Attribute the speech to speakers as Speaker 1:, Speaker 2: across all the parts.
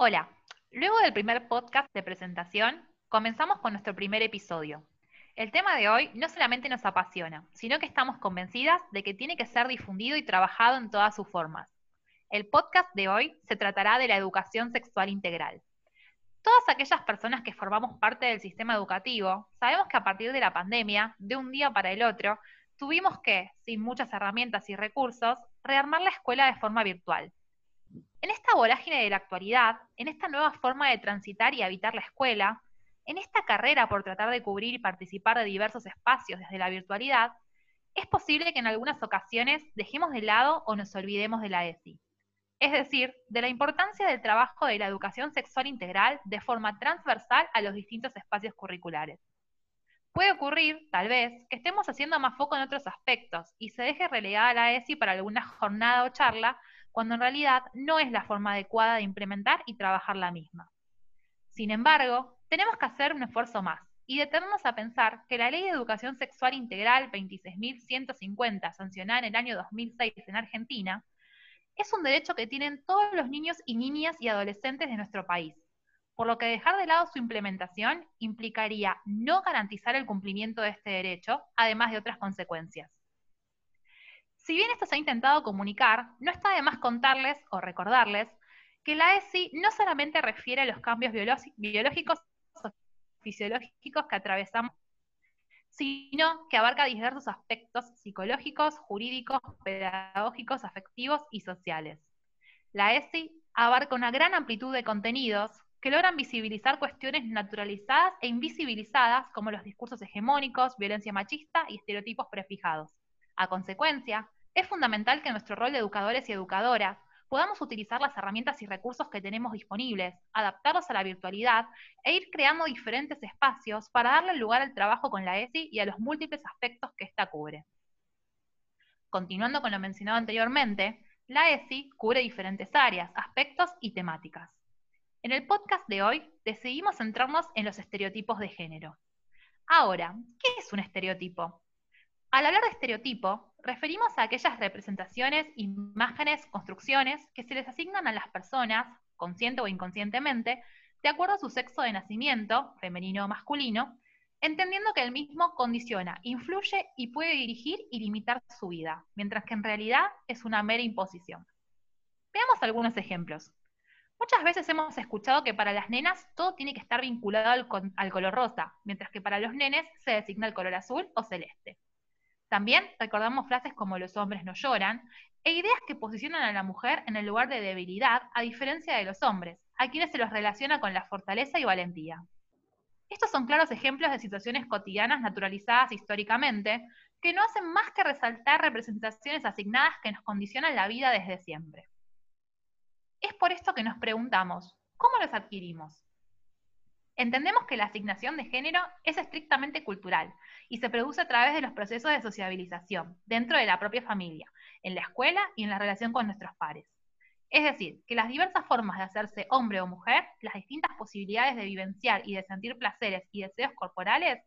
Speaker 1: Hola, luego del primer podcast de presentación, comenzamos con nuestro primer episodio. El tema de hoy no solamente nos apasiona, sino que estamos convencidas de que tiene que ser difundido y trabajado en todas sus formas. El podcast de hoy se tratará de la educación sexual integral. Todas aquellas personas que formamos parte del sistema educativo sabemos que a partir de la pandemia, de un día para el otro, tuvimos que, sin muchas herramientas y recursos, rearmar la escuela de forma virtual. En esta vorágine de la actualidad, en esta nueva forma de transitar y habitar la escuela, en esta carrera por tratar de cubrir y participar de diversos espacios desde la virtualidad, es posible que en algunas ocasiones dejemos de lado o nos olvidemos de la ESI. Es decir, de la importancia del trabajo de la educación sexual integral de forma transversal a los distintos espacios curriculares. Puede ocurrir, tal vez, que estemos haciendo más foco en otros aspectos y se deje relegada la ESI para alguna jornada o charla, cuando en realidad no es la forma adecuada de implementar y trabajar la misma. Sin embargo, tenemos que hacer un esfuerzo más y detenernos a pensar que la Ley de Educación Sexual Integral 26.150, sancionada en el año 2006 en Argentina, es un derecho que tienen todos los niños y niñas y adolescentes de nuestro país, por lo que dejar de lado su implementación implicaría no garantizar el cumplimiento de este derecho, además de otras consecuencias. Si bien esto se ha intentado comunicar, no está de más contarles o recordarles que la ESI no solamente refiere a los cambios biológicos fisiológicos que atravesamos, sino que abarca diversos aspectos psicológicos, jurídicos, pedagógicos, afectivos y sociales. La ESI abarca una gran amplitud de contenidos que logran visibilizar cuestiones naturalizadas e invisibilizadas como los discursos hegemónicos, violencia machista y estereotipos prefijados. A consecuencia, es fundamental que en nuestro rol de educadores y educadoras podamos utilizar las herramientas y recursos que tenemos disponibles, adaptarlos a la virtualidad e ir creando diferentes espacios para darle lugar al trabajo con la ESI y a los múltiples aspectos que ésta cubre. Continuando con lo mencionado anteriormente, la ESI cubre diferentes áreas, aspectos y temáticas. En el podcast de hoy decidimos centrarnos en los estereotipos de género. Ahora, ¿qué es un estereotipo? Al hablar de estereotipo, referimos a aquellas representaciones, imágenes, construcciones que se les asignan a las personas, consciente o inconscientemente, de acuerdo a su sexo de nacimiento, femenino o masculino, entendiendo que el mismo condiciona, influye y puede dirigir y limitar su vida, mientras que en realidad es una mera imposición. Veamos algunos ejemplos. Muchas veces hemos escuchado que para las nenas todo tiene que estar vinculado al, color rosa, mientras que para los nenes se designa el color azul o celeste. También recordamos frases como los hombres no lloran e ideas que posicionan a la mujer en el lugar de debilidad a diferencia de los hombres, a quienes se los relaciona con la fortaleza y valentía. Estos son claros ejemplos de situaciones cotidianas naturalizadas históricamente que no hacen más que resaltar representaciones asignadas que nos condicionan la vida desde siempre. Es por esto que nos preguntamos, ¿cómo los adquirimos? Entendemos que la asignación de género es estrictamente cultural y se produce a través de los procesos de sociabilización dentro de la propia familia, en la escuela y en la relación con nuestros pares. Es decir, que las diversas formas de hacerse hombre o mujer, las distintas posibilidades de vivenciar y de sentir placeres y deseos corporales,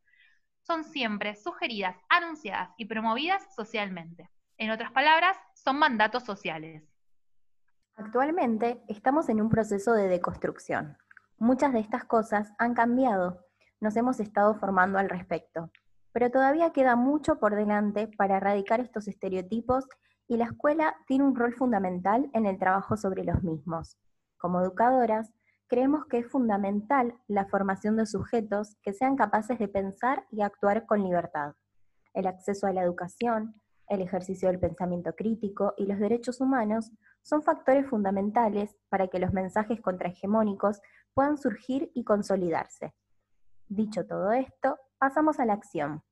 Speaker 1: son siempre sugeridas, anunciadas y promovidas socialmente. En otras palabras, son mandatos sociales.
Speaker 2: Actualmente estamos en un proceso de deconstrucción, Muchas de estas cosas han cambiado, nos hemos estado formando al respecto, pero todavía queda mucho por delante para erradicar estos estereotipos y la escuela tiene un rol fundamental en el trabajo sobre los mismos. Como educadoras, creemos que es fundamental la formación de sujetos que sean capaces de pensar y actuar con libertad. El acceso a la educación, el ejercicio del pensamiento crítico y los derechos humanos son factores fundamentales para que los mensajes contrahegemónicos puedan surgir y consolidarse. Dicho todo esto, pasamos a la acción.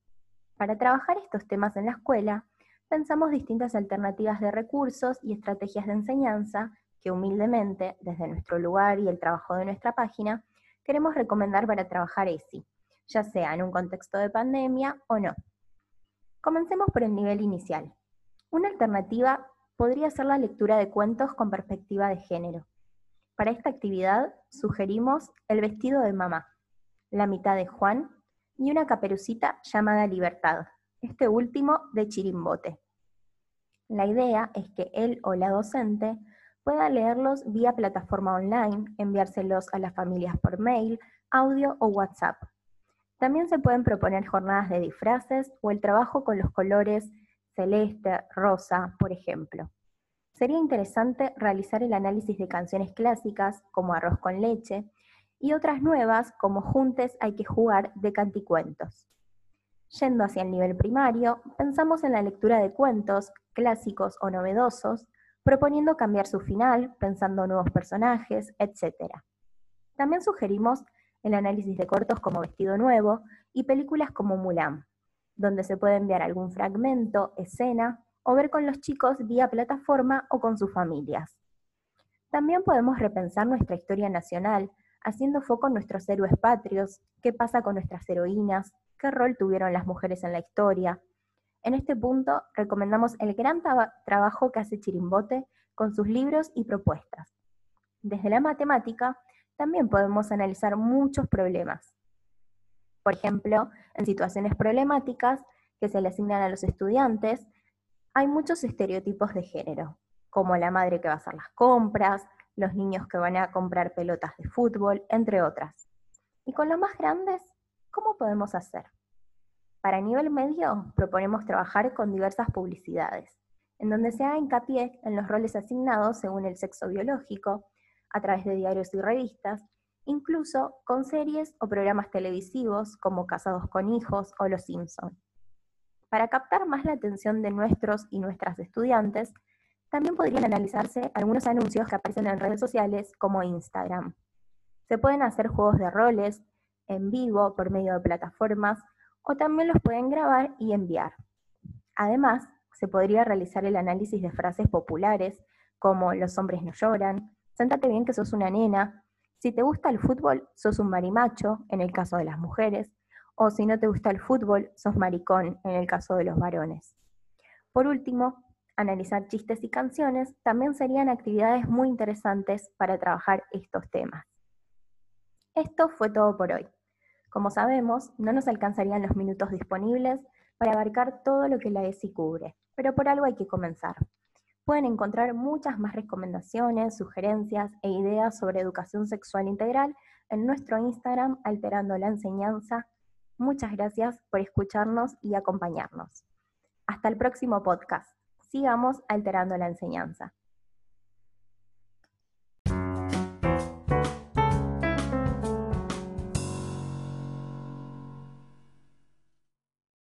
Speaker 2: Para trabajar estos temas en la escuela, pensamos distintas alternativas de recursos y estrategias de enseñanza que humildemente, desde nuestro lugar y el trabajo de nuestra página, queremos recomendar para trabajar ESI, ya sea en un contexto de pandemia o no. Comencemos por el nivel inicial. Una alternativa podría ser la lectura de cuentos con perspectiva de género. Para esta actividad sugerimos El vestido de mamá, La mitad de Juan y una caperucita llamada Libertad, este último de Chirimbote. La idea es que él o la docente pueda leerlos vía plataforma online, enviárselos a las familias por mail, audio o WhatsApp. También se pueden proponer jornadas de disfraces o el trabajo con los colores celeste, rosa, por ejemplo. Sería interesante realizar el análisis de canciones clásicas como Arroz con leche y otras nuevas como Juntes hay que jugar de canticuentos. Yendo hacia el nivel primario, pensamos en la lectura de cuentos, clásicos o novedosos, proponiendo cambiar su final, pensando nuevos personajes, etc. También sugerimos el análisis de cortos como Vestido Nuevo y películas como Mulan, donde se puede enviar algún fragmento, escena o ver con los chicos vía plataforma o con sus familias. También podemos repensar nuestra historia nacional, haciendo foco en nuestros héroes patrios, qué pasa con nuestras heroínas, qué rol tuvieron las mujeres en la historia. En este punto recomendamos el gran trabajo que hace Chirimbote con sus libros y propuestas. Desde la matemática también podemos analizar muchos problemas. Por ejemplo, en situaciones problemáticas que se le asignan a los estudiantes, hay muchos estereotipos de género, como la madre que va a hacer las compras, los niños que van a comprar pelotas de fútbol, entre otras. Y con los más grandes, ¿cómo podemos hacer? Para nivel medio, proponemos trabajar con diversas publicidades, en donde se haga hincapié en los roles asignados según el sexo biológico, a través de diarios y revistas, incluso con series o programas televisivos como Casados con Hijos o Los Simpson. Para captar más la atención de nuestros y nuestras estudiantes, también podrían analizarse algunos anuncios que aparecen en redes sociales como Instagram. Se pueden hacer juegos de roles en vivo por medio de plataformas o también los pueden grabar y enviar. Además, se podría realizar el análisis de frases populares como los hombres no lloran, séntate bien que sos una nena, si te gusta el fútbol, sos un marimacho, en el caso de las mujeres, o si no te gusta el fútbol, sos maricón, en el caso de los varones. Por último, analizar chistes y canciones también serían actividades muy interesantes para trabajar estos temas. Esto fue todo por hoy. Como sabemos, no nos alcanzarían los minutos disponibles para abarcar todo lo que la ESI cubre, pero por algo hay que comenzar. Pueden encontrar muchas más recomendaciones, sugerencias e ideas sobre educación sexual integral en nuestro Instagram Alterando la Enseñanza. Muchas gracias por escucharnos y acompañarnos. Hasta el próximo podcast sigamos alterando la enseñanza.